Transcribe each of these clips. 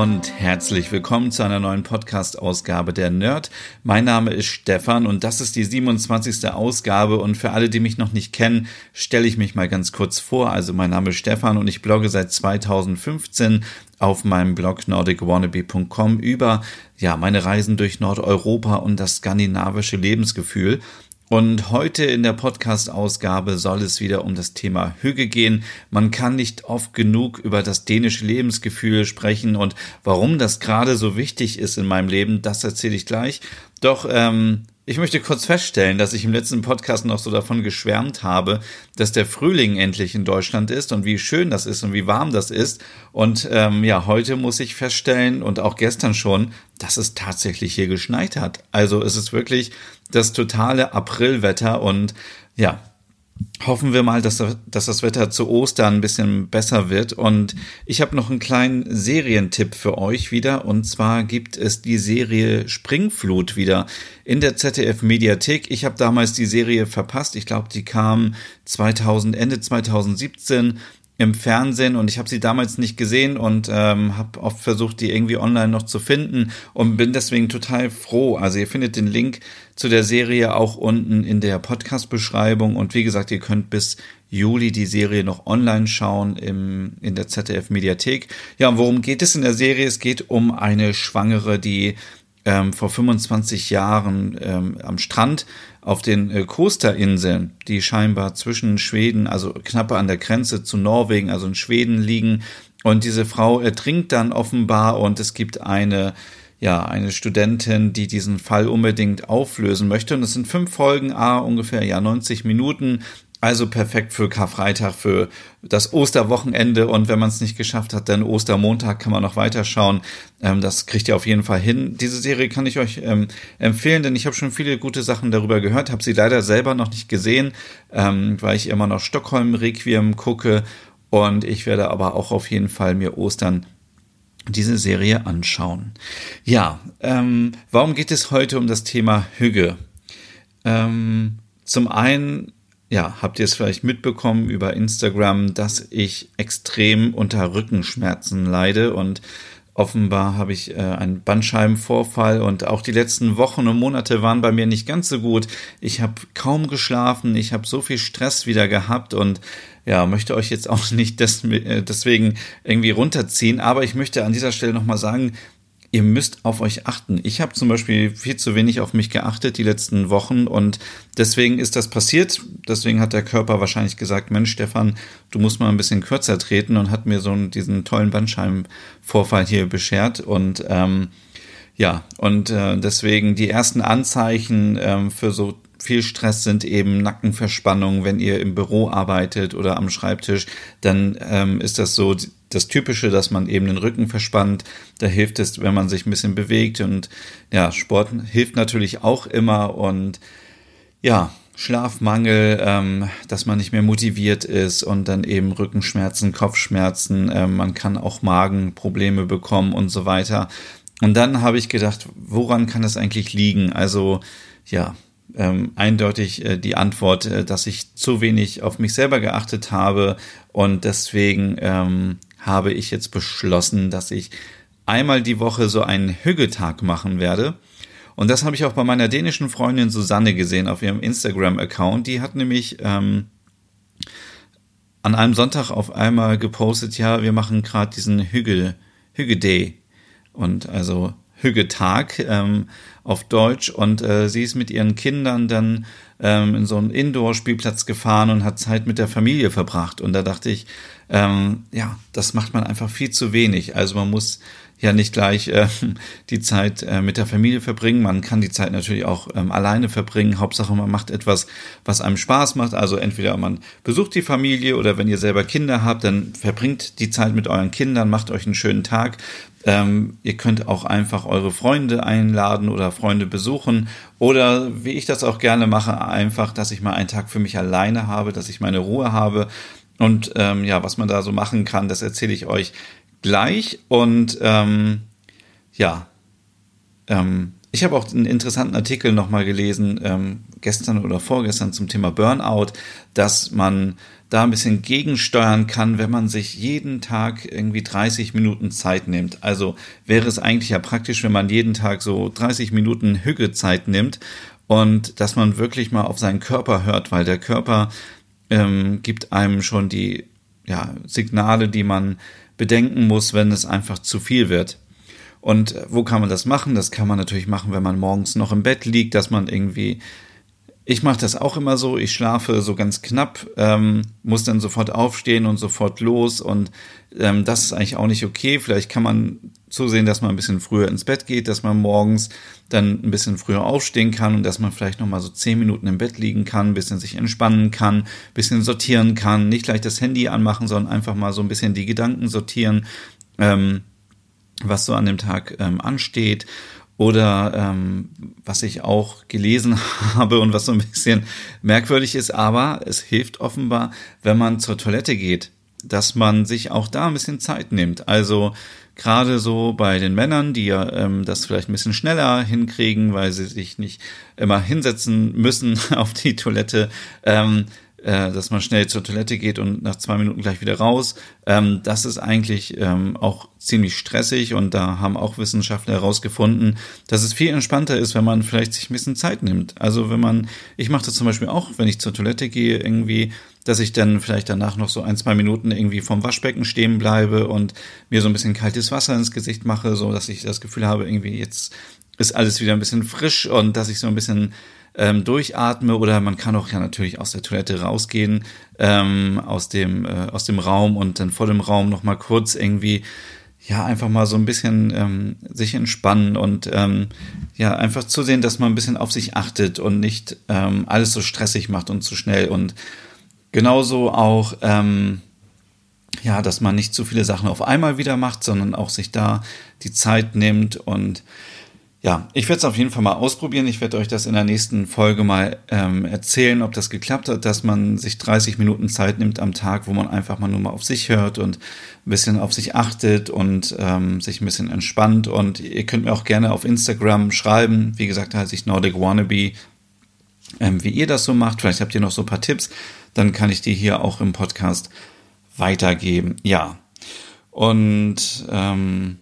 Und herzlich willkommen zu einer neuen Podcast-Ausgabe der Nerd. Mein Name ist Stefan und das ist die 27. Ausgabe und für alle, die mich noch nicht kennen, stelle ich mich mal ganz kurz vor. Also mein Name ist Stefan und ich blogge seit 2015 auf meinem Blog nordicwannabe.com über ja, meine Reisen durch Nordeuropa und das skandinavische Lebensgefühl. Und heute in der Podcast-Ausgabe soll es wieder um das Thema Hüge gehen. Man kann nicht oft genug über das dänische Lebensgefühl sprechen und warum das gerade so wichtig ist in meinem Leben, das erzähle ich gleich. Doch ähm, ich möchte kurz feststellen, dass ich im letzten Podcast noch so davon geschwärmt habe, dass der Frühling endlich in Deutschland ist und wie schön das ist und wie warm das ist. Und ähm, ja, heute muss ich feststellen und auch gestern schon, dass es tatsächlich hier geschneit hat. Also es ist wirklich das totale Aprilwetter und ja, hoffen wir mal, dass, dass das Wetter zu Ostern ein bisschen besser wird. Und ich habe noch einen kleinen Serientipp für euch wieder. Und zwar gibt es die Serie Springflut wieder in der ZDF Mediathek. Ich habe damals die Serie verpasst. Ich glaube, die kam 2000, Ende 2017 im Fernsehen und ich habe sie damals nicht gesehen und ähm, habe oft versucht, die irgendwie online noch zu finden und bin deswegen total froh. Also ihr findet den Link zu der Serie auch unten in der Podcast-Beschreibung und wie gesagt, ihr könnt bis Juli die Serie noch online schauen im, in der ZDF-Mediathek. Ja, und worum geht es in der Serie? Es geht um eine Schwangere, die ähm, vor 25 Jahren ähm, am Strand auf den äh, Kosterinseln, die scheinbar zwischen Schweden, also knapp an der Grenze zu Norwegen, also in Schweden liegen. Und diese Frau ertrinkt dann offenbar und es gibt eine ja, eine Studentin, die diesen Fall unbedingt auflösen möchte. Und es sind fünf Folgen, a ungefähr ja 90 Minuten. Also perfekt für Karfreitag, für das Osterwochenende und wenn man es nicht geschafft hat, dann Ostermontag kann man noch weiterschauen. Ähm, das kriegt ihr auf jeden Fall hin. Diese Serie kann ich euch ähm, empfehlen, denn ich habe schon viele gute Sachen darüber gehört, habe sie leider selber noch nicht gesehen, ähm, weil ich immer noch Stockholm Requiem gucke und ich werde aber auch auf jeden Fall mir Ostern diese Serie anschauen. Ja, ähm, warum geht es heute um das Thema Hüge? Ähm, zum einen ja, habt ihr es vielleicht mitbekommen über Instagram, dass ich extrem unter Rückenschmerzen leide und offenbar habe ich äh, einen Bandscheibenvorfall und auch die letzten Wochen und Monate waren bei mir nicht ganz so gut. Ich habe kaum geschlafen, ich habe so viel Stress wieder gehabt und ja, möchte euch jetzt auch nicht äh, deswegen irgendwie runterziehen, aber ich möchte an dieser Stelle nochmal sagen, ihr müsst auf euch achten. Ich habe zum Beispiel viel zu wenig auf mich geachtet die letzten Wochen und deswegen ist das passiert. Deswegen hat der Körper wahrscheinlich gesagt, Mensch, Stefan, du musst mal ein bisschen kürzer treten und hat mir so diesen tollen Bandscheibenvorfall hier beschert und ähm, ja, und äh, deswegen die ersten Anzeichen ähm, für so viel Stress sind eben Nackenverspannungen, wenn ihr im Büro arbeitet oder am Schreibtisch, dann ähm, ist das so das Typische, dass man eben den Rücken verspannt. Da hilft es, wenn man sich ein bisschen bewegt und ja, Sport hilft natürlich auch immer und ja, Schlafmangel, ähm, dass man nicht mehr motiviert ist und dann eben Rückenschmerzen, Kopfschmerzen, ähm, man kann auch Magenprobleme bekommen und so weiter. Und dann habe ich gedacht, woran kann es eigentlich liegen? Also ja, ähm, eindeutig äh, die Antwort, äh, dass ich zu wenig auf mich selber geachtet habe und deswegen ähm, habe ich jetzt beschlossen, dass ich einmal die Woche so einen Hüggetag machen werde. Und das habe ich auch bei meiner dänischen Freundin Susanne gesehen auf ihrem Instagram-Account. Die hat nämlich ähm, an einem Sonntag auf einmal gepostet, ja, wir machen gerade diesen Hügge, Hügge Day. Und also Hüggetag ähm, auf Deutsch. Und äh, sie ist mit ihren Kindern dann ähm, in so einen Indoor-Spielplatz gefahren und hat Zeit mit der Familie verbracht. Und da dachte ich, ähm, ja, das macht man einfach viel zu wenig. Also man muss ja nicht gleich äh, die Zeit äh, mit der Familie verbringen. Man kann die Zeit natürlich auch ähm, alleine verbringen. Hauptsache, man macht etwas, was einem Spaß macht. Also entweder man besucht die Familie oder wenn ihr selber Kinder habt, dann verbringt die Zeit mit euren Kindern, macht euch einen schönen Tag. Ähm, ihr könnt auch einfach eure Freunde einladen oder Freunde besuchen. Oder wie ich das auch gerne mache, einfach, dass ich mal einen Tag für mich alleine habe, dass ich meine Ruhe habe. Und ähm, ja, was man da so machen kann, das erzähle ich euch gleich. Und ähm, ja, ähm, ich habe auch einen interessanten Artikel nochmal gelesen, ähm, gestern oder vorgestern zum Thema Burnout, dass man da ein bisschen gegensteuern kann, wenn man sich jeden Tag irgendwie 30 Minuten Zeit nimmt. Also wäre es eigentlich ja praktisch, wenn man jeden Tag so 30 Minuten Hügezeit nimmt und dass man wirklich mal auf seinen Körper hört, weil der Körper ähm, gibt einem schon die ja, Signale, die man bedenken muss, wenn es einfach zu viel wird. Und wo kann man das machen? Das kann man natürlich machen, wenn man morgens noch im Bett liegt, dass man irgendwie ich mache das auch immer so. Ich schlafe so ganz knapp, ähm, muss dann sofort aufstehen und sofort los. Und ähm, das ist eigentlich auch nicht okay. Vielleicht kann man zusehen, dass man ein bisschen früher ins Bett geht, dass man morgens dann ein bisschen früher aufstehen kann und dass man vielleicht noch mal so zehn Minuten im Bett liegen kann, ein bisschen sich entspannen kann, ein bisschen sortieren kann, nicht gleich das Handy anmachen, sondern einfach mal so ein bisschen die Gedanken sortieren, ähm, was so an dem Tag ähm, ansteht oder ähm, was ich auch gelesen habe und was so ein bisschen merkwürdig ist, aber es hilft offenbar, wenn man zur Toilette geht, dass man sich auch da ein bisschen Zeit nimmt. Also gerade so bei den Männern, die ja ähm, das vielleicht ein bisschen schneller hinkriegen, weil sie sich nicht immer hinsetzen müssen auf die Toilette. Ähm, äh, dass man schnell zur Toilette geht und nach zwei Minuten gleich wieder raus. Ähm, das ist eigentlich ähm, auch ziemlich stressig und da haben auch Wissenschaftler herausgefunden, dass es viel entspannter ist, wenn man vielleicht sich ein bisschen Zeit nimmt. Also wenn man, ich mache das zum Beispiel auch, wenn ich zur Toilette gehe, irgendwie, dass ich dann vielleicht danach noch so ein, zwei Minuten irgendwie vom Waschbecken stehen bleibe und mir so ein bisschen kaltes Wasser ins Gesicht mache, so dass ich das Gefühl habe, irgendwie jetzt ist alles wieder ein bisschen frisch und dass ich so ein bisschen ähm, durchatme oder man kann auch ja natürlich aus der Toilette rausgehen, ähm, aus dem, äh, aus dem Raum und dann vor dem Raum nochmal kurz irgendwie ja, einfach mal so ein bisschen ähm, sich entspannen und ähm, ja, einfach zu sehen, dass man ein bisschen auf sich achtet und nicht ähm, alles so stressig macht und zu schnell. Und genauso auch, ähm, ja, dass man nicht zu viele Sachen auf einmal wieder macht, sondern auch sich da die Zeit nimmt und ja, ich werde es auf jeden Fall mal ausprobieren. Ich werde euch das in der nächsten Folge mal ähm, erzählen, ob das geklappt hat, dass man sich 30 Minuten Zeit nimmt am Tag, wo man einfach mal nur mal auf sich hört und ein bisschen auf sich achtet und ähm, sich ein bisschen entspannt. Und ihr könnt mir auch gerne auf Instagram schreiben. Wie gesagt, heiße ich Nordic Wannabe, ähm, wie ihr das so macht. Vielleicht habt ihr noch so ein paar Tipps. Dann kann ich die hier auch im Podcast weitergeben. Ja. Und ähm,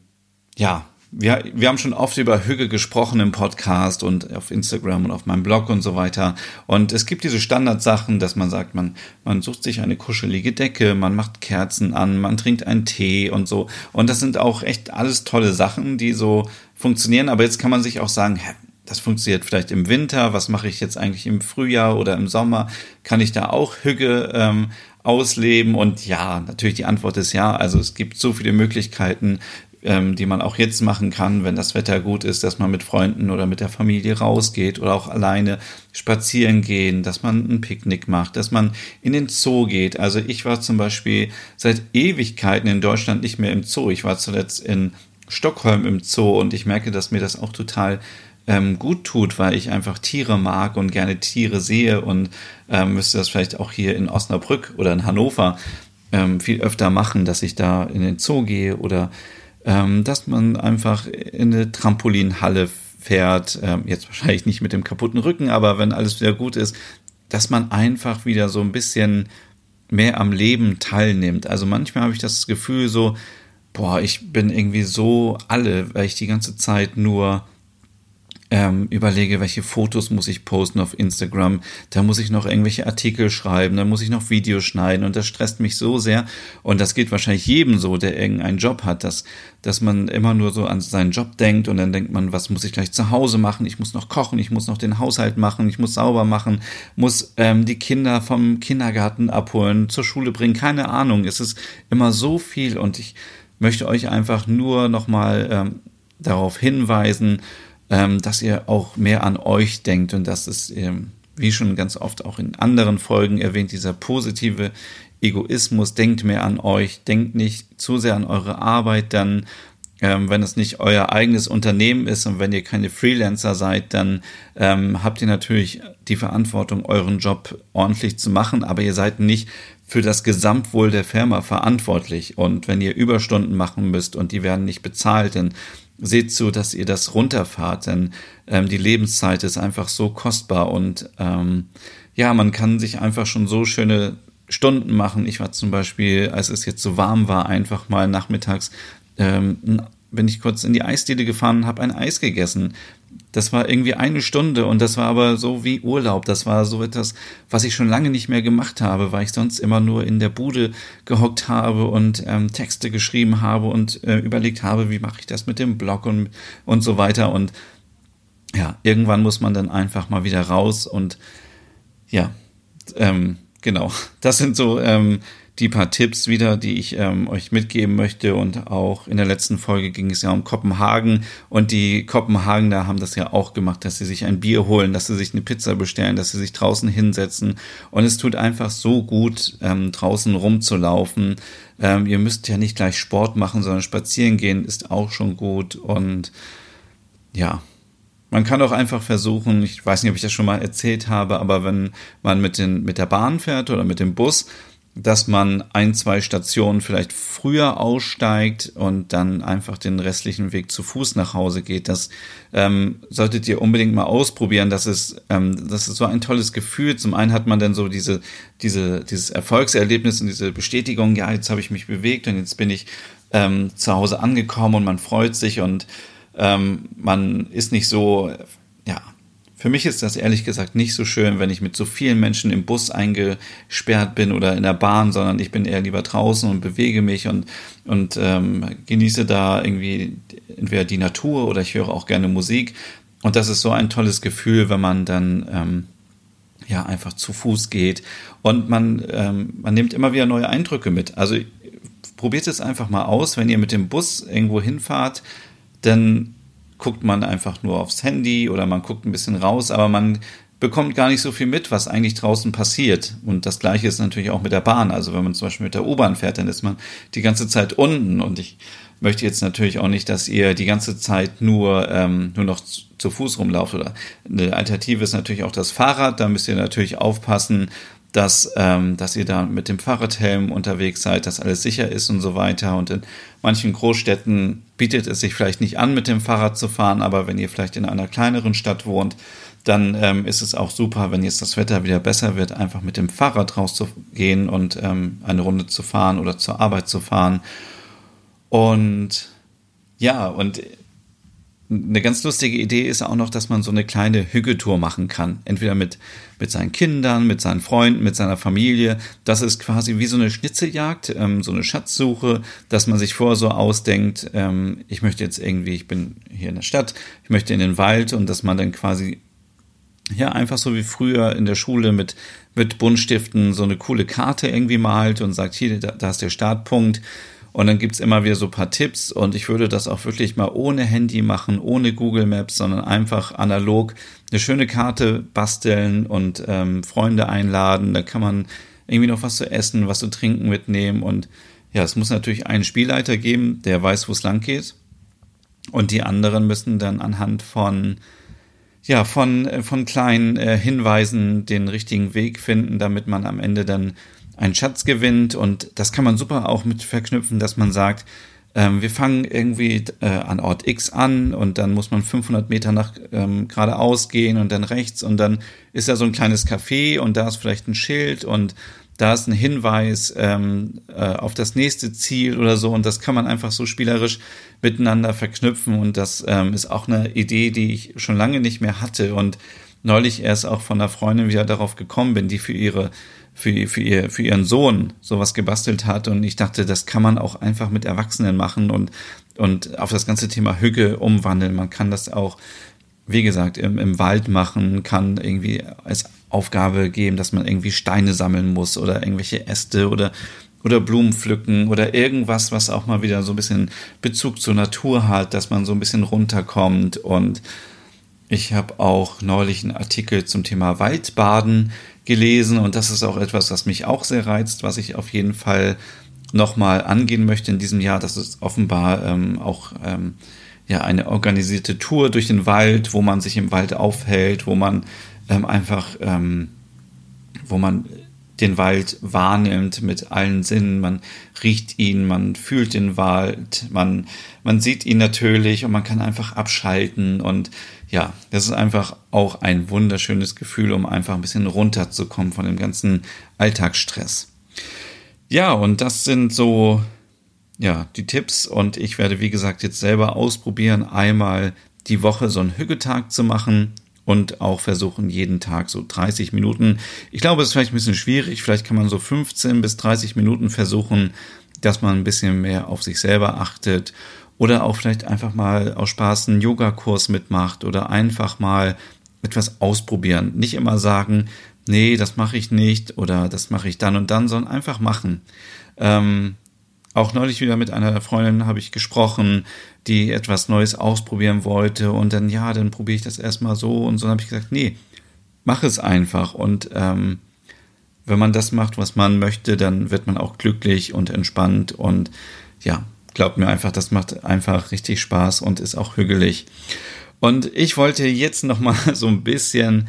ja, wir, wir haben schon oft über Hüge gesprochen im Podcast und auf Instagram und auf meinem Blog und so weiter. Und es gibt diese Standardsachen, dass man sagt, man, man sucht sich eine kuschelige Decke, man macht Kerzen an, man trinkt einen Tee und so. Und das sind auch echt alles tolle Sachen, die so funktionieren. Aber jetzt kann man sich auch sagen, hä, das funktioniert vielleicht im Winter, was mache ich jetzt eigentlich im Frühjahr oder im Sommer? Kann ich da auch Hüge ähm, ausleben? Und ja, natürlich die Antwort ist ja. Also es gibt so viele Möglichkeiten, ähm, die man auch jetzt machen kann, wenn das Wetter gut ist, dass man mit Freunden oder mit der Familie rausgeht oder auch alleine spazieren gehen, dass man ein Picknick macht, dass man in den Zoo geht. Also ich war zum Beispiel seit Ewigkeiten in Deutschland nicht mehr im Zoo. Ich war zuletzt in Stockholm im Zoo und ich merke, dass mir das auch total ähm, gut tut, weil ich einfach Tiere mag und gerne Tiere sehe und ähm, müsste das vielleicht auch hier in Osnabrück oder in Hannover ähm, viel öfter machen, dass ich da in den Zoo gehe oder ähm, dass man einfach in eine Trampolinhalle fährt, ähm, jetzt wahrscheinlich nicht mit dem kaputten Rücken, aber wenn alles wieder gut ist, dass man einfach wieder so ein bisschen mehr am Leben teilnimmt. Also manchmal habe ich das Gefühl so, boah, ich bin irgendwie so alle, weil ich die ganze Zeit nur ähm, überlege, welche Fotos muss ich posten auf Instagram, da muss ich noch irgendwelche Artikel schreiben, da muss ich noch Videos schneiden und das stresst mich so sehr. Und das geht wahrscheinlich jedem so, der irgendeinen Job hat, dass, dass man immer nur so an seinen Job denkt und dann denkt man, was muss ich gleich zu Hause machen, ich muss noch kochen, ich muss noch den Haushalt machen, ich muss sauber machen, muss ähm, die Kinder vom Kindergarten abholen, zur Schule bringen, keine Ahnung, es ist immer so viel und ich möchte euch einfach nur nochmal ähm, darauf hinweisen, ähm, dass ihr auch mehr an euch denkt und dass es, ähm, wie schon ganz oft auch in anderen Folgen erwähnt, dieser positive Egoismus, denkt mehr an euch, denkt nicht zu sehr an eure Arbeit, dann ähm, wenn es nicht euer eigenes Unternehmen ist und wenn ihr keine Freelancer seid, dann ähm, habt ihr natürlich die Verantwortung, euren Job ordentlich zu machen, aber ihr seid nicht für das Gesamtwohl der Firma verantwortlich. Und wenn ihr Überstunden machen müsst und die werden nicht bezahlt, dann seht zu, dass ihr das runterfahrt, denn ähm, die Lebenszeit ist einfach so kostbar und ähm, ja, man kann sich einfach schon so schöne Stunden machen. Ich war zum Beispiel, als es jetzt so warm war, einfach mal nachmittags ähm, bin ich kurz in die Eisdiele gefahren und habe ein Eis gegessen. Das war irgendwie eine Stunde und das war aber so wie Urlaub. Das war so etwas, was ich schon lange nicht mehr gemacht habe, weil ich sonst immer nur in der Bude gehockt habe und ähm, Texte geschrieben habe und äh, überlegt habe, wie mache ich das mit dem Blog und, und so weiter. Und ja, irgendwann muss man dann einfach mal wieder raus und ja, ähm, genau. Das sind so ähm, die paar Tipps wieder, die ich ähm, euch mitgeben möchte. Und auch in der letzten Folge ging es ja um Kopenhagen. Und die Kopenhagener haben das ja auch gemacht, dass sie sich ein Bier holen, dass sie sich eine Pizza bestellen, dass sie sich draußen hinsetzen. Und es tut einfach so gut, ähm, draußen rumzulaufen. Ähm, ihr müsst ja nicht gleich Sport machen, sondern spazieren gehen ist auch schon gut. Und ja, man kann auch einfach versuchen, ich weiß nicht, ob ich das schon mal erzählt habe, aber wenn man mit, den, mit der Bahn fährt oder mit dem Bus, dass man ein, zwei Stationen vielleicht früher aussteigt und dann einfach den restlichen Weg zu Fuß nach Hause geht. Das ähm, solltet ihr unbedingt mal ausprobieren. Das ist, ähm, das ist so ein tolles Gefühl. Zum einen hat man dann so diese, diese, dieses Erfolgserlebnis und diese Bestätigung, ja, jetzt habe ich mich bewegt und jetzt bin ich ähm, zu Hause angekommen und man freut sich und ähm, man ist nicht so, für mich ist das ehrlich gesagt nicht so schön, wenn ich mit so vielen Menschen im Bus eingesperrt bin oder in der Bahn, sondern ich bin eher lieber draußen und bewege mich und, und ähm, genieße da irgendwie entweder die Natur oder ich höre auch gerne Musik. Und das ist so ein tolles Gefühl, wenn man dann ähm, ja einfach zu Fuß geht und man, ähm, man nimmt immer wieder neue Eindrücke mit. Also probiert es einfach mal aus, wenn ihr mit dem Bus irgendwo hinfahrt, dann guckt man einfach nur aufs Handy oder man guckt ein bisschen raus, aber man bekommt gar nicht so viel mit, was eigentlich draußen passiert. Und das gleiche ist natürlich auch mit der Bahn. Also wenn man zum Beispiel mit der U-Bahn fährt, dann ist man die ganze Zeit unten. Und ich möchte jetzt natürlich auch nicht, dass ihr die ganze Zeit nur, ähm, nur noch zu, Fuß rumlauft. Oder eine Alternative ist natürlich auch das Fahrrad. Da müsst ihr natürlich aufpassen, dass, ähm, dass ihr da mit dem Fahrradhelm unterwegs seid, dass alles sicher ist und so weiter. Und in manchen Großstädten bietet es sich vielleicht nicht an, mit dem Fahrrad zu fahren, aber wenn ihr vielleicht in einer kleineren Stadt wohnt, dann ähm, ist es auch super, wenn jetzt das Wetter wieder besser wird, einfach mit dem Fahrrad rauszugehen und ähm, eine Runde zu fahren oder zur Arbeit zu fahren. Und ja, und eine ganz lustige Idee ist auch noch, dass man so eine kleine Hügetour machen kann. Entweder mit, mit seinen Kindern, mit seinen Freunden, mit seiner Familie. Das ist quasi wie so eine Schnitzeljagd, ähm, so eine Schatzsuche, dass man sich vorher so ausdenkt, ähm, ich möchte jetzt irgendwie, ich bin hier in der Stadt, ich möchte in den Wald und dass man dann quasi ja, einfach so wie früher in der Schule mit, mit Buntstiften so eine coole Karte irgendwie malt und sagt, hier, da, da ist der Startpunkt und dann gibt's immer wieder so paar Tipps und ich würde das auch wirklich mal ohne Handy machen, ohne Google Maps, sondern einfach analog eine schöne Karte basteln und ähm, Freunde einladen. Da kann man irgendwie noch was zu essen, was zu trinken mitnehmen und ja, es muss natürlich einen Spielleiter geben, der weiß, wo es lang geht. Und die anderen müssen dann anhand von ja, von, äh, von kleinen äh, Hinweisen den richtigen Weg finden, damit man am Ende dann einen Schatz gewinnt. Und das kann man super auch mit verknüpfen, dass man sagt, ähm, wir fangen irgendwie äh, an Ort X an und dann muss man 500 Meter nach ähm, geradeaus gehen und dann rechts. Und dann ist da so ein kleines Café und da ist vielleicht ein Schild und da ist ein Hinweis ähm, äh, auf das nächste Ziel oder so. Und das kann man einfach so spielerisch miteinander verknüpfen. Und das ähm, ist auch eine Idee, die ich schon lange nicht mehr hatte. Und neulich erst auch von einer Freundin wieder darauf gekommen bin, die für ihre für, für, ihr, für ihren Sohn sowas gebastelt hat. Und ich dachte, das kann man auch einfach mit Erwachsenen machen und, und auf das ganze Thema Hüge umwandeln. Man kann das auch, wie gesagt, im, im Wald machen, kann irgendwie als Aufgabe geben, dass man irgendwie Steine sammeln muss oder irgendwelche Äste oder oder Blumen pflücken oder irgendwas, was auch mal wieder so ein bisschen Bezug zur Natur hat, dass man so ein bisschen runterkommt. Und ich habe auch neulich einen Artikel zum Thema Waldbaden gelesen und das ist auch etwas, was mich auch sehr reizt, was ich auf jeden Fall nochmal angehen möchte in diesem Jahr. Das ist offenbar ähm, auch ähm, ja eine organisierte Tour durch den Wald, wo man sich im Wald aufhält, wo man ähm, einfach, ähm, wo man den Wald wahrnimmt mit allen Sinnen. Man riecht ihn, man fühlt den Wald, man, man sieht ihn natürlich und man kann einfach abschalten. Und ja, das ist einfach auch ein wunderschönes Gefühl, um einfach ein bisschen runterzukommen von dem ganzen Alltagsstress. Ja, und das sind so ja, die Tipps und ich werde, wie gesagt, jetzt selber ausprobieren, einmal die Woche so einen Hüggetag zu machen und auch versuchen, jeden Tag so 30 Minuten. Ich glaube, es ist vielleicht ein bisschen schwierig. Vielleicht kann man so 15 bis 30 Minuten versuchen, dass man ein bisschen mehr auf sich selber achtet oder auch vielleicht einfach mal aus Spaß einen Yogakurs mitmacht oder einfach mal etwas ausprobieren. Nicht immer sagen, nee, das mache ich nicht oder das mache ich dann und dann, sondern einfach machen. Ähm, auch neulich wieder mit einer Freundin habe ich gesprochen, die etwas Neues ausprobieren wollte und dann, ja, dann probiere ich das erstmal so und so. Dann habe ich gesagt, nee, mach es einfach. Und ähm, wenn man das macht, was man möchte, dann wird man auch glücklich und entspannt und ja, glaubt mir einfach, das macht einfach richtig Spaß und ist auch hügelig. Und ich wollte jetzt nochmal so ein bisschen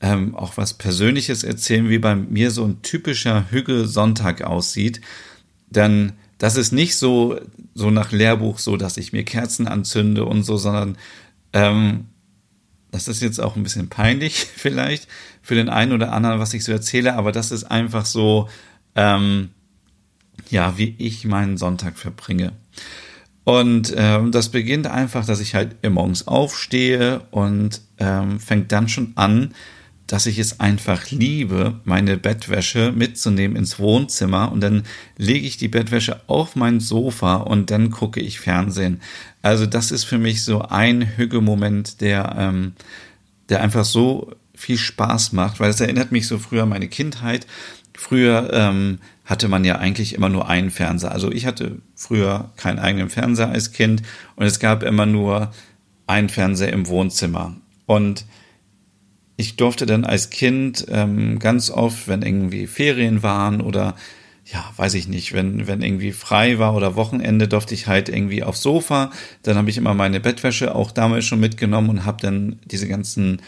ähm, auch was Persönliches erzählen, wie bei mir so ein typischer Hügel-Sonntag aussieht. Denn das ist nicht so, so nach Lehrbuch so, dass ich mir Kerzen anzünde und so, sondern ähm, das ist jetzt auch ein bisschen peinlich vielleicht für den einen oder anderen, was ich so erzähle, aber das ist einfach so, ähm, ja, wie ich meinen Sonntag verbringe. Und ähm, das beginnt einfach, dass ich halt morgens aufstehe und ähm, fängt dann schon an, dass ich es einfach liebe, meine Bettwäsche mitzunehmen ins Wohnzimmer und dann lege ich die Bettwäsche auf mein Sofa und dann gucke ich Fernsehen. Also das ist für mich so ein Hügemoment, der, ähm, der einfach so viel Spaß macht, weil es erinnert mich so früher an meine Kindheit. Früher ähm, hatte man ja eigentlich immer nur einen Fernseher. Also ich hatte früher keinen eigenen Fernseher als Kind und es gab immer nur einen Fernseher im Wohnzimmer. Und ich durfte dann als Kind ähm, ganz oft, wenn irgendwie Ferien waren oder ja, weiß ich nicht, wenn, wenn irgendwie frei war oder Wochenende, durfte ich halt irgendwie aufs Sofa. Dann habe ich immer meine Bettwäsche auch damals schon mitgenommen und habe dann diese ganzen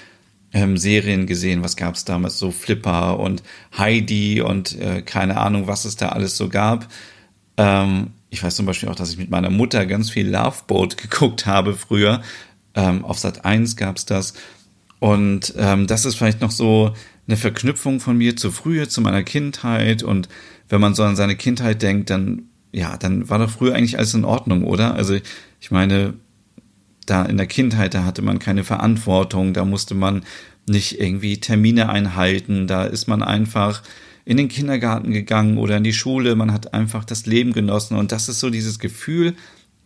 ähm, Serien gesehen. Was gab es damals? So Flipper und Heidi und äh, keine Ahnung, was es da alles so gab. Ähm, ich weiß zum Beispiel auch, dass ich mit meiner Mutter ganz viel Loveboat geguckt habe früher. Ähm, auf Sat 1 gab es das. Und ähm, das ist vielleicht noch so eine Verknüpfung von mir zu früher, zu meiner Kindheit. Und wenn man so an seine Kindheit denkt, dann, ja, dann war doch früher eigentlich alles in Ordnung, oder? Also ich meine, da in der Kindheit, da hatte man keine Verantwortung, da musste man nicht irgendwie Termine einhalten, da ist man einfach in den Kindergarten gegangen oder in die Schule, man hat einfach das Leben genossen und das ist so dieses Gefühl,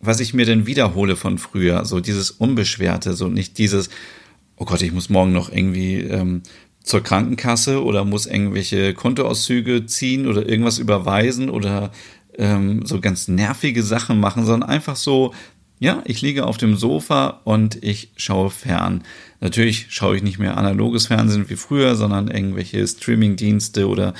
was ich mir denn wiederhole von früher, so dieses Unbeschwerte, so nicht dieses, oh Gott, ich muss morgen noch irgendwie ähm, zur Krankenkasse oder muss irgendwelche Kontoauszüge ziehen oder irgendwas überweisen oder ähm, so ganz nervige Sachen machen, sondern einfach so, ja, ich liege auf dem Sofa und ich schaue fern. Natürlich schaue ich nicht mehr analoges Fernsehen wie früher, sondern irgendwelche Streaming-Dienste oder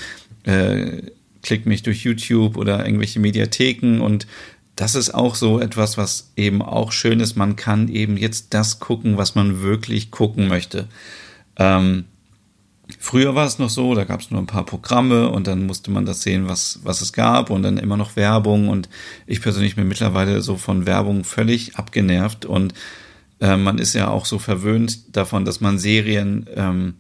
äh, klick mich durch YouTube oder irgendwelche Mediatheken und das ist auch so etwas, was eben auch schön ist. Man kann eben jetzt das gucken, was man wirklich gucken möchte. Ähm, früher war es noch so, da gab es nur ein paar Programme und dann musste man das sehen, was, was es gab und dann immer noch Werbung. Und ich persönlich bin mittlerweile so von Werbung völlig abgenervt und äh, man ist ja auch so verwöhnt davon, dass man Serien ähm,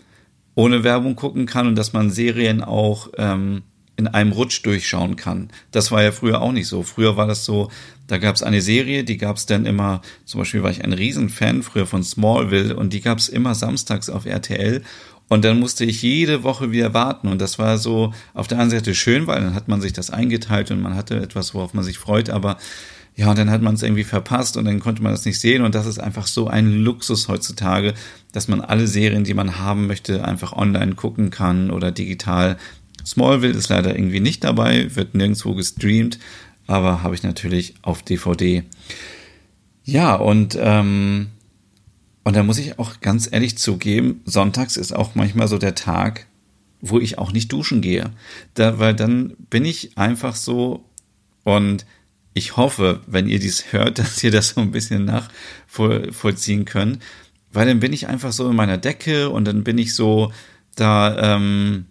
ohne Werbung gucken kann und dass man Serien auch ähm, in einem Rutsch durchschauen kann. Das war ja früher auch nicht so. Früher war das so, da gab es eine Serie, die gab es dann immer, zum Beispiel war ich ein Riesenfan früher von Smallville und die gab es immer samstags auf RTL und dann musste ich jede Woche wieder warten. Und das war so auf der einen Seite schön, weil dann hat man sich das eingeteilt und man hatte etwas, worauf man sich freut. Aber ja, und dann hat man es irgendwie verpasst und dann konnte man das nicht sehen. Und das ist einfach so ein Luxus heutzutage, dass man alle Serien, die man haben möchte, einfach online gucken kann oder digital Smallville ist leider irgendwie nicht dabei, wird nirgendwo gestreamt, aber habe ich natürlich auf DVD. Ja, und, ähm, und da muss ich auch ganz ehrlich zugeben, sonntags ist auch manchmal so der Tag, wo ich auch nicht duschen gehe. Da, weil dann bin ich einfach so und ich hoffe, wenn ihr dies hört, dass ihr das so ein bisschen nachvollziehen könnt, weil dann bin ich einfach so in meiner Decke und dann bin ich so da, ähm,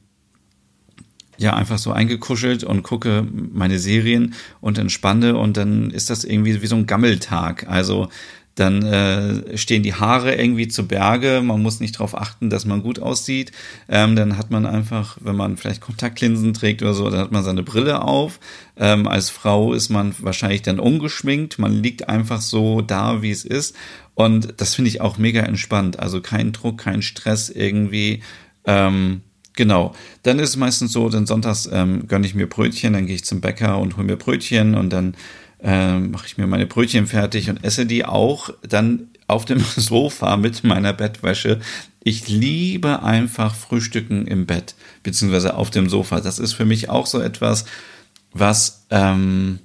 ja, einfach so eingekuschelt und gucke meine Serien und entspanne und dann ist das irgendwie wie so ein Gammeltag. Also dann äh, stehen die Haare irgendwie zu Berge, man muss nicht darauf achten, dass man gut aussieht. Ähm, dann hat man einfach, wenn man vielleicht Kontaktlinsen trägt oder so, dann hat man seine Brille auf. Ähm, als Frau ist man wahrscheinlich dann ungeschminkt, man liegt einfach so da, wie es ist. Und das finde ich auch mega entspannt. Also kein Druck, kein Stress irgendwie. Ähm, Genau. Dann ist es meistens so, dann sonntags ähm, gönne ich mir Brötchen, dann gehe ich zum Bäcker und hole mir Brötchen und dann äh, mache ich mir meine Brötchen fertig und esse die auch dann auf dem Sofa mit meiner Bettwäsche. Ich liebe einfach Frühstücken im Bett, beziehungsweise auf dem Sofa. Das ist für mich auch so etwas, was, ähm,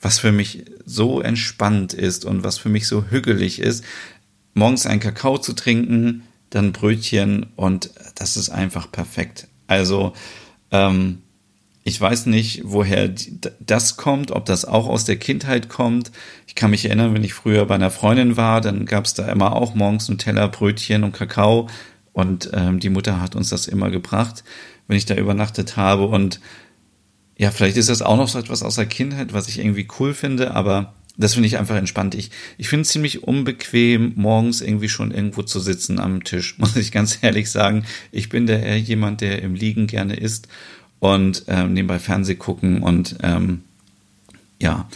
was für mich so entspannt ist und was für mich so hügelig ist, morgens einen Kakao zu trinken, dann Brötchen und das ist einfach perfekt. Also, ähm, ich weiß nicht, woher das kommt, ob das auch aus der Kindheit kommt. Ich kann mich erinnern, wenn ich früher bei einer Freundin war, dann gab es da immer auch morgens Nutella, Brötchen und Kakao. Und ähm, die Mutter hat uns das immer gebracht, wenn ich da übernachtet habe. Und ja, vielleicht ist das auch noch so etwas aus der Kindheit, was ich irgendwie cool finde, aber das finde ich einfach entspannt. Ich, ich finde es ziemlich unbequem, morgens irgendwie schon irgendwo zu sitzen am Tisch, muss ich ganz ehrlich sagen. Ich bin da eher jemand, der im Liegen gerne isst und ähm, nebenbei Fernseh gucken und ähm, ja.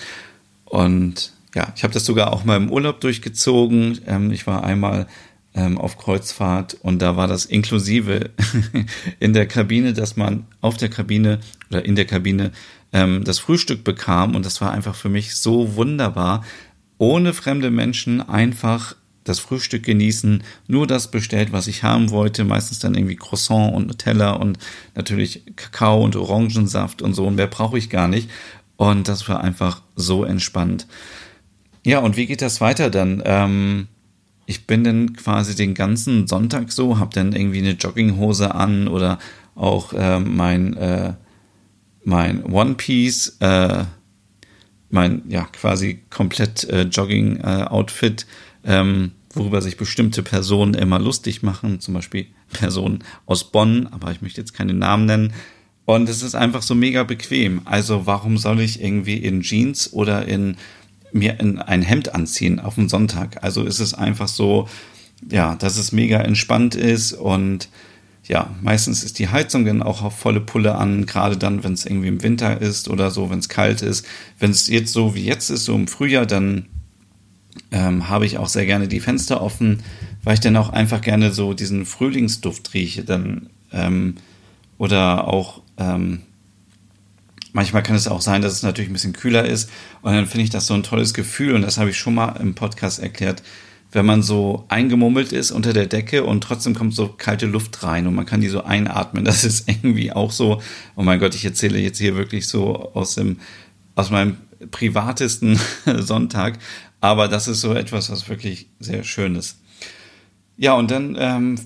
Und ja, ich habe das sogar auch mal im Urlaub durchgezogen. Ähm, ich war einmal ähm, auf Kreuzfahrt und da war das inklusive in der Kabine, dass man auf der Kabine oder in der Kabine ähm, das Frühstück bekam und das war einfach für mich so wunderbar, ohne fremde Menschen einfach das Frühstück genießen, nur das bestellt, was ich haben wollte, meistens dann irgendwie Croissant und Nutella und natürlich Kakao und Orangensaft und so und mehr brauche ich gar nicht und das war einfach so entspannt. Ja, und wie geht das weiter dann? Ähm, ich bin dann quasi den ganzen Sonntag so, habe dann irgendwie eine Jogginghose an oder auch äh, mein äh, mein One Piece, äh, mein ja quasi komplett äh, Jogging äh, ähm, worüber sich bestimmte Personen immer lustig machen, zum Beispiel Personen aus Bonn, aber ich möchte jetzt keine Namen nennen. Und es ist einfach so mega bequem. Also warum soll ich irgendwie in Jeans oder in mir in ein Hemd anziehen auf dem Sonntag? Also ist es einfach so, ja, dass es mega entspannt ist und ja, meistens ist die Heizung dann auch auf volle Pulle an, gerade dann, wenn es irgendwie im Winter ist oder so, wenn es kalt ist. Wenn es jetzt so wie jetzt ist, so im Frühjahr, dann ähm, habe ich auch sehr gerne die Fenster offen, weil ich dann auch einfach gerne so diesen Frühlingsduft rieche. Dann, ähm, oder auch ähm, manchmal kann es auch sein, dass es natürlich ein bisschen kühler ist. Und dann finde ich das so ein tolles Gefühl. Und das habe ich schon mal im Podcast erklärt, wenn man so eingemummelt ist unter der Decke und trotzdem kommt so kalte Luft rein und man kann die so einatmen. Das ist irgendwie auch so, oh mein Gott, ich erzähle jetzt hier wirklich so aus dem, aus meinem privatesten Sonntag. Aber das ist so etwas, was wirklich sehr schön ist. Ja, und dann ähm,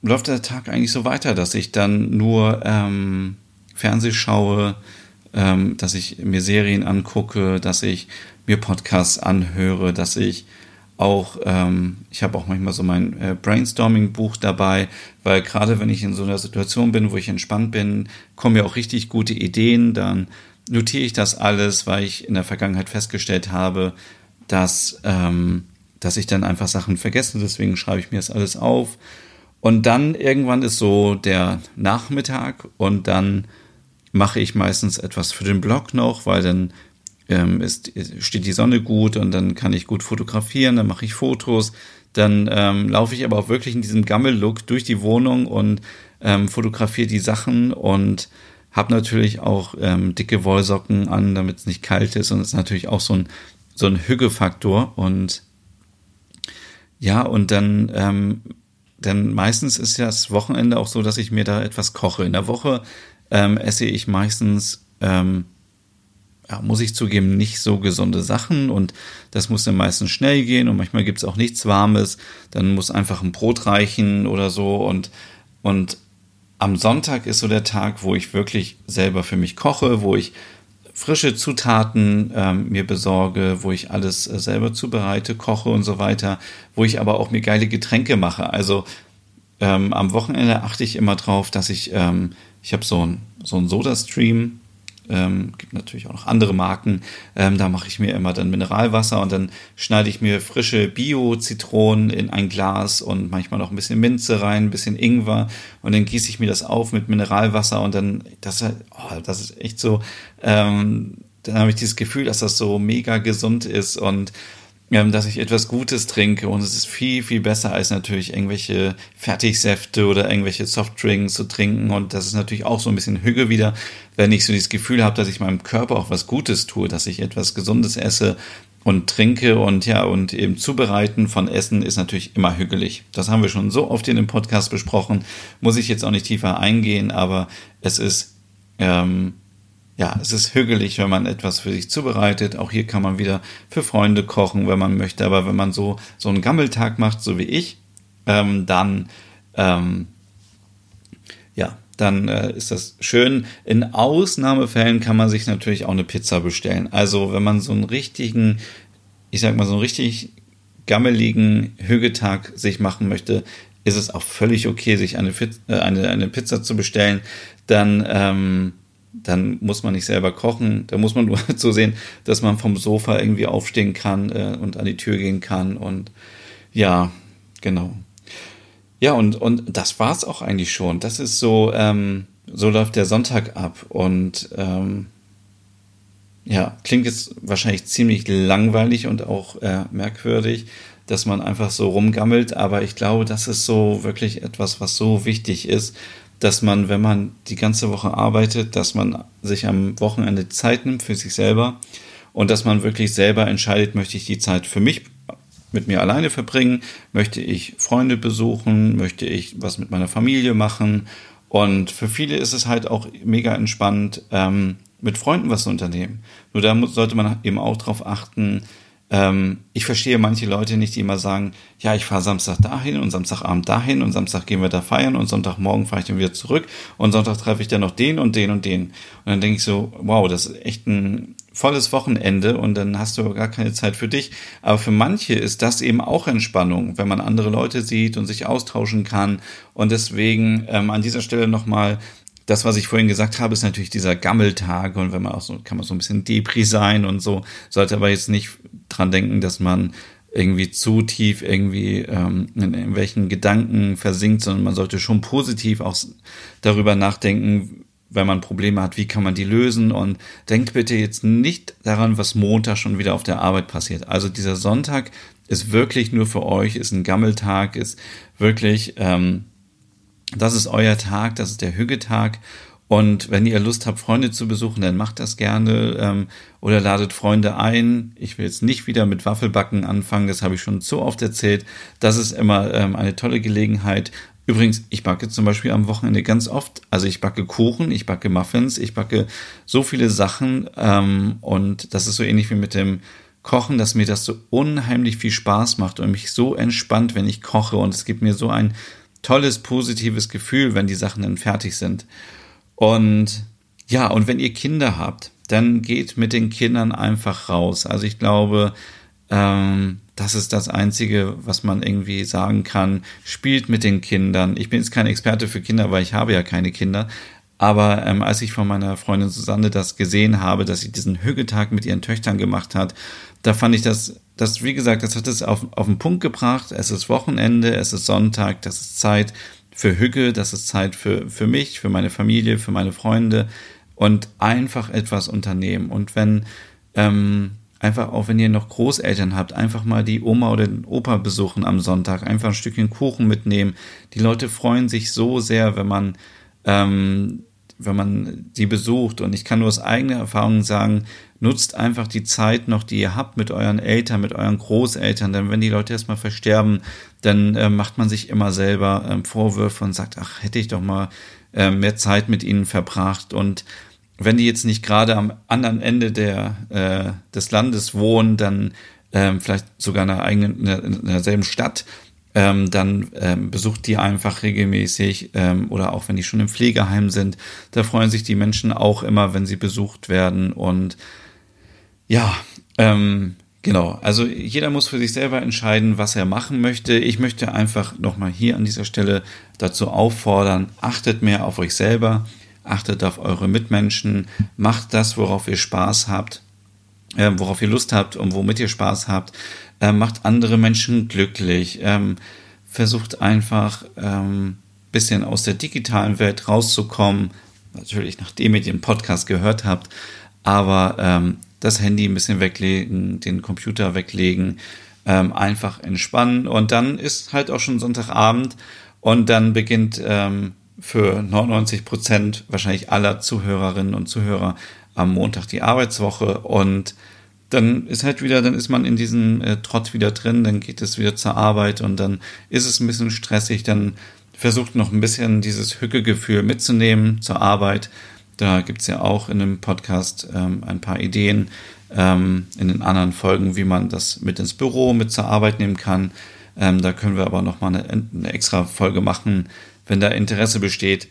läuft der Tag eigentlich so weiter, dass ich dann nur ähm, Fernseh schaue, ähm, dass ich mir Serien angucke, dass ich mir Podcasts anhöre, dass ich auch, ähm, ich habe auch manchmal so mein äh, Brainstorming-Buch dabei, weil gerade wenn ich in so einer Situation bin, wo ich entspannt bin, kommen mir auch richtig gute Ideen, dann notiere ich das alles, weil ich in der Vergangenheit festgestellt habe, dass, ähm, dass ich dann einfach Sachen vergesse. Deswegen schreibe ich mir das alles auf. Und dann irgendwann ist so der Nachmittag und dann mache ich meistens etwas für den Blog noch, weil dann ähm, ist, steht die Sonne gut und dann kann ich gut fotografieren, dann mache ich Fotos. Dann ähm, laufe ich aber auch wirklich in diesem Gammel-Look durch die Wohnung und ähm, fotografiere die Sachen und habe natürlich auch ähm, dicke Wollsocken an, damit es nicht kalt ist und es ist natürlich auch so ein so ein Hügefaktor und ja, und dann, ähm, dann meistens ist ja das Wochenende auch so, dass ich mir da etwas koche. In der Woche ähm, esse ich meistens, ähm, ja, muss ich zugeben, nicht so gesunde Sachen und das muss dann meistens schnell gehen und manchmal gibt es auch nichts Warmes, dann muss einfach ein Brot reichen oder so und, und am Sonntag ist so der Tag, wo ich wirklich selber für mich koche, wo ich frische Zutaten ähm, mir besorge, wo ich alles äh, selber zubereite, koche und so weiter, wo ich aber auch mir geile Getränke mache. Also ähm, am Wochenende achte ich immer drauf, dass ich, ähm, ich habe so ein, so ein Soda-Stream, ähm, gibt natürlich auch noch andere Marken. Ähm, da mache ich mir immer dann Mineralwasser und dann schneide ich mir frische Bio-Zitronen in ein Glas und manchmal noch ein bisschen Minze rein, ein bisschen Ingwer und dann gieße ich mir das auf mit Mineralwasser und dann, das, oh, das ist echt so, ähm, dann habe ich dieses Gefühl, dass das so mega gesund ist und dass ich etwas Gutes trinke und es ist viel, viel besser als natürlich irgendwelche Fertigsäfte oder irgendwelche Softdrinks zu trinken. Und das ist natürlich auch so ein bisschen Hüge wieder, wenn ich so dieses Gefühl habe, dass ich meinem Körper auch was Gutes tue, dass ich etwas Gesundes esse und trinke. Und ja, und eben zubereiten von Essen ist natürlich immer hügelig. Das haben wir schon so oft in dem Podcast besprochen, muss ich jetzt auch nicht tiefer eingehen, aber es ist ähm, ja, es ist hügelig, wenn man etwas für sich zubereitet. Auch hier kann man wieder für Freunde kochen, wenn man möchte. Aber wenn man so, so einen Gammeltag macht, so wie ich, ähm, dann, ähm, ja, dann äh, ist das schön. In Ausnahmefällen kann man sich natürlich auch eine Pizza bestellen. Also wenn man so einen richtigen, ich sag mal so einen richtig gammeligen Hügetag sich machen möchte, ist es auch völlig okay, sich eine, äh, eine, eine Pizza zu bestellen. Dann, ähm, dann muss man nicht selber kochen. Da muss man nur so sehen, dass man vom Sofa irgendwie aufstehen kann äh, und an die Tür gehen kann. Und ja, genau. Ja, und, und das war's auch eigentlich schon. Das ist so, ähm, so läuft der Sonntag ab. Und ähm, ja, klingt jetzt wahrscheinlich ziemlich langweilig und auch äh, merkwürdig, dass man einfach so rumgammelt. Aber ich glaube, das ist so wirklich etwas, was so wichtig ist dass man, wenn man die ganze Woche arbeitet, dass man sich am Wochenende Zeit nimmt für sich selber und dass man wirklich selber entscheidet, möchte ich die Zeit für mich mit mir alleine verbringen, möchte ich Freunde besuchen, möchte ich was mit meiner Familie machen und für viele ist es halt auch mega entspannt, ähm, mit Freunden was zu unternehmen. Nur da muss, sollte man eben auch darauf achten, ähm, ich verstehe manche Leute nicht, die immer sagen, ja, ich fahre Samstag dahin und Samstagabend dahin und Samstag gehen wir da feiern und Sonntagmorgen fahre ich dann wieder zurück und Sonntag treffe ich dann noch den und den und den. Und dann denke ich so, wow, das ist echt ein volles Wochenende und dann hast du gar keine Zeit für dich. Aber für manche ist das eben auch Entspannung, wenn man andere Leute sieht und sich austauschen kann. Und deswegen ähm, an dieser Stelle nochmal das, was ich vorhin gesagt habe, ist natürlich dieser Gammeltag und wenn man auch so, kann man so ein bisschen Depri sein und so, sollte aber jetzt nicht dran denken, dass man irgendwie zu tief irgendwie ähm, in irgendwelchen Gedanken versinkt, sondern man sollte schon positiv auch darüber nachdenken, wenn man Probleme hat, wie kann man die lösen und denkt bitte jetzt nicht daran, was Montag schon wieder auf der Arbeit passiert. Also dieser Sonntag ist wirklich nur für euch, ist ein Gammeltag, ist wirklich ähm, das ist euer Tag, das ist der Hüggetag. Und wenn ihr Lust habt, Freunde zu besuchen, dann macht das gerne ähm, oder ladet Freunde ein. Ich will jetzt nicht wieder mit Waffelbacken anfangen, das habe ich schon so oft erzählt. Das ist immer ähm, eine tolle Gelegenheit. Übrigens, ich backe zum Beispiel am Wochenende ganz oft. Also ich backe Kuchen, ich backe Muffins, ich backe so viele Sachen. Ähm, und das ist so ähnlich wie mit dem Kochen, dass mir das so unheimlich viel Spaß macht und mich so entspannt, wenn ich koche. Und es gibt mir so ein tolles, positives Gefühl, wenn die Sachen dann fertig sind. Und ja, und wenn ihr Kinder habt, dann geht mit den Kindern einfach raus. Also ich glaube, ähm, das ist das Einzige, was man irgendwie sagen kann. Spielt mit den Kindern. Ich bin jetzt kein Experte für Kinder, weil ich habe ja keine Kinder. Aber ähm, als ich von meiner Freundin Susanne das gesehen habe, dass sie diesen Hügetag mit ihren Töchtern gemacht hat, da fand ich das, das, wie gesagt, das hat es auf, auf den Punkt gebracht. Es ist Wochenende, es ist Sonntag, das ist Zeit für Hüge, das ist Zeit für, für mich, für meine Familie, für meine Freunde und einfach etwas unternehmen. Und wenn, ähm, einfach auch wenn ihr noch Großeltern habt, einfach mal die Oma oder den Opa besuchen am Sonntag, einfach ein Stückchen Kuchen mitnehmen. Die Leute freuen sich so sehr, wenn man ähm, wenn man sie besucht. Und ich kann nur aus eigener Erfahrung sagen, nutzt einfach die Zeit noch, die ihr habt mit euren Eltern, mit euren Großeltern. Denn wenn die Leute erstmal versterben, dann äh, macht man sich immer selber ähm, Vorwürfe und sagt, ach, hätte ich doch mal äh, mehr Zeit mit ihnen verbracht und wenn die jetzt nicht gerade am anderen Ende der, äh, des Landes wohnen, dann ähm, vielleicht sogar in der eigenen, in, der, in derselben Stadt, ähm, dann ähm, besucht die einfach regelmäßig ähm, oder auch wenn die schon im Pflegeheim sind, da freuen sich die Menschen auch immer, wenn sie besucht werden und ja, ähm, genau. Also jeder muss für sich selber entscheiden, was er machen möchte. Ich möchte einfach nochmal hier an dieser Stelle dazu auffordern, achtet mehr auf euch selber, achtet auf eure Mitmenschen, macht das, worauf ihr Spaß habt, äh, worauf ihr Lust habt und womit ihr Spaß habt, äh, macht andere Menschen glücklich, ähm, versucht einfach ähm, bisschen aus der digitalen Welt rauszukommen, natürlich nachdem ihr den Podcast gehört habt, aber ähm, das Handy ein bisschen weglegen, den Computer weglegen, ähm, einfach entspannen. Und dann ist halt auch schon Sonntagabend und dann beginnt ähm, für 99 Prozent wahrscheinlich aller Zuhörerinnen und Zuhörer am Montag die Arbeitswoche. Und dann ist halt wieder, dann ist man in diesem äh, Trott wieder drin, dann geht es wieder zur Arbeit und dann ist es ein bisschen stressig, dann versucht noch ein bisschen dieses Hückegefühl mitzunehmen zur Arbeit. Da gibt's ja auch in dem Podcast ähm, ein paar Ideen ähm, in den anderen Folgen, wie man das mit ins Büro, mit zur Arbeit nehmen kann. Ähm, da können wir aber nochmal eine, eine extra Folge machen, wenn da Interesse besteht.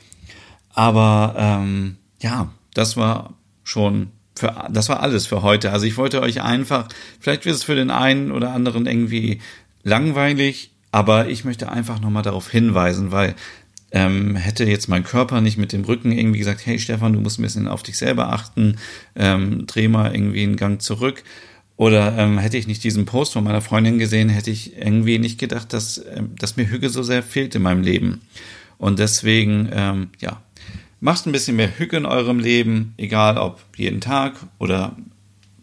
Aber ähm, ja, das war schon für, das war alles für heute. Also ich wollte euch einfach, vielleicht wird es für den einen oder anderen irgendwie langweilig, aber ich möchte einfach nochmal darauf hinweisen, weil ähm, hätte jetzt mein Körper nicht mit dem Rücken irgendwie gesagt, hey Stefan, du musst ein bisschen auf dich selber achten, ähm, dreh mal irgendwie einen Gang zurück. Oder ähm, hätte ich nicht diesen Post von meiner Freundin gesehen, hätte ich irgendwie nicht gedacht, dass, ähm, dass mir Hüge so sehr fehlt in meinem Leben. Und deswegen, ähm, ja, Macht ein bisschen mehr Hücke in eurem Leben, egal ob jeden Tag oder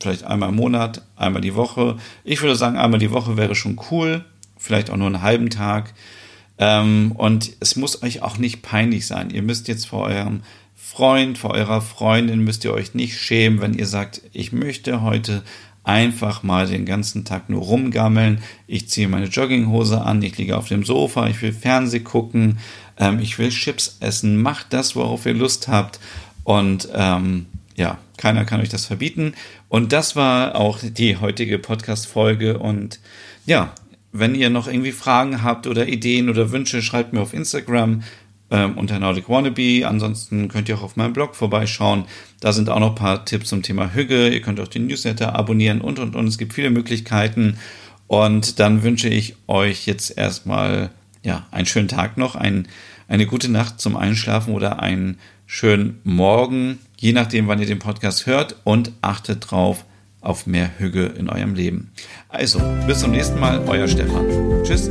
vielleicht einmal im Monat, einmal die Woche. Ich würde sagen, einmal die Woche wäre schon cool, vielleicht auch nur einen halben Tag. Ähm, und es muss euch auch nicht peinlich sein. Ihr müsst jetzt vor eurem Freund, vor eurer Freundin, müsst ihr euch nicht schämen, wenn ihr sagt, ich möchte heute einfach mal den ganzen Tag nur rumgammeln. Ich ziehe meine Jogginghose an, ich liege auf dem Sofa, ich will Fernseh gucken, ähm, ich will Chips essen. Macht das, worauf ihr Lust habt. Und ähm, ja, keiner kann euch das verbieten. Und das war auch die heutige Podcast-Folge. Und ja, wenn ihr noch irgendwie Fragen habt oder Ideen oder Wünsche, schreibt mir auf Instagram ähm, unter Nordic Wannabe. Ansonsten könnt ihr auch auf meinem Blog vorbeischauen. Da sind auch noch ein paar Tipps zum Thema Hüge. Ihr könnt auch den Newsletter abonnieren und, und, und. Es gibt viele Möglichkeiten. Und dann wünsche ich euch jetzt erstmal, ja, einen schönen Tag noch, ein, eine gute Nacht zum Einschlafen oder einen schönen Morgen, je nachdem, wann ihr den Podcast hört und achtet drauf auf mehr Hüge in eurem Leben. Also, bis zum nächsten Mal, euer Stefan. Tschüss.